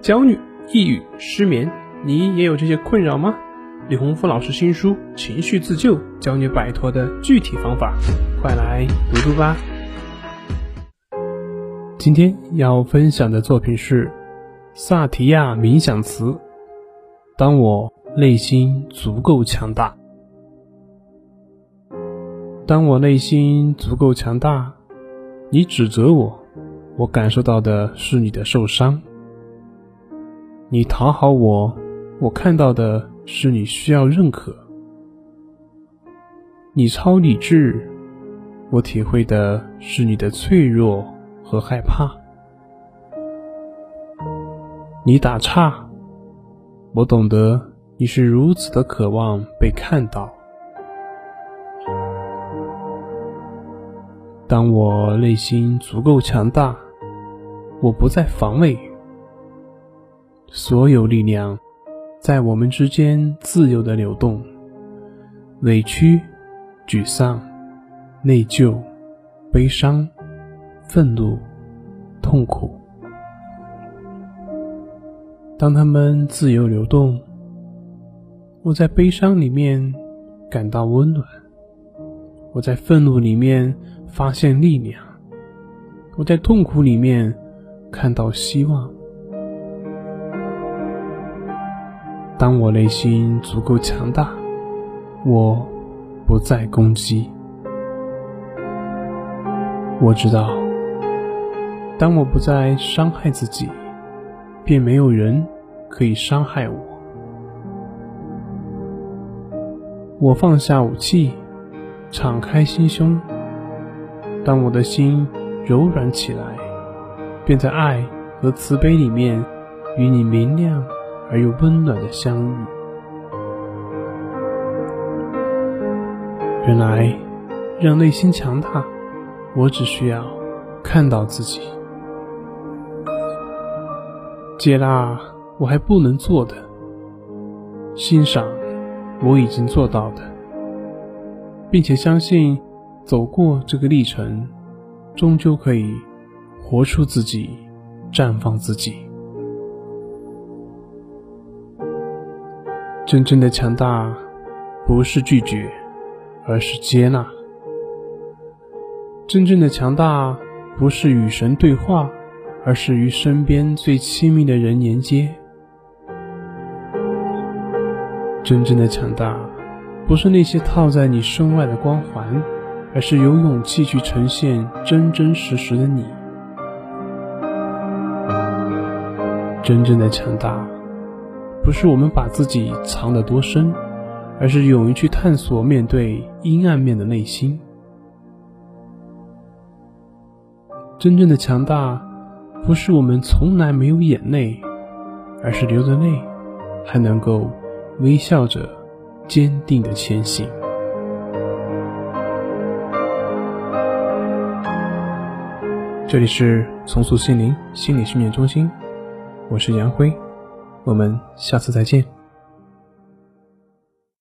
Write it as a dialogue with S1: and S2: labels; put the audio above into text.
S1: 焦虑、抑郁、失眠，你也有这些困扰吗？李洪福老师新书《情绪自救》教你摆脱的具体方法，快来读读吧。今天要分享的作品是萨提亚冥想词：当我内心足够强大，当我内心足够强大，你指责我，我感受到的是你的受伤。你讨好我，我看到的是你需要认可；你超理智，我体会的是你的脆弱和害怕；你打岔，我懂得你是如此的渴望被看到。当我内心足够强大，我不再防卫。所有力量在我们之间自由的流动，委屈、沮丧、内疚、悲伤、愤怒、痛苦。当他们自由流动，我在悲伤里面感到温暖，我在愤怒里面发现力量，我在痛苦里面看到希望。当我内心足够强大，我不再攻击。我知道，当我不再伤害自己，便没有人可以伤害我。我放下武器，敞开心胸。当我的心柔软起来，便在爱和慈悲里面与你明亮。而又温暖的相遇。原来，让内心强大，我只需要看到自己，接纳我还不能做的，欣赏我已经做到的，并且相信，走过这个历程，终究可以活出自己，绽放自己。真正的强大，不是拒绝，而是接纳；真正的强大，不是与神对话，而是与身边最亲密的人连接；真正的强大，不是那些套在你身外的光环，而是有勇气去呈现真真实实的你；真正的强大。不是我们把自己藏得多深，而是勇于去探索、面对阴暗面的内心。真正的强大，不是我们从来没有眼泪，而是流着泪，还能够微笑着、坚定的前行。这里是重塑心灵心理训练中心，我是杨辉。我们下次再见。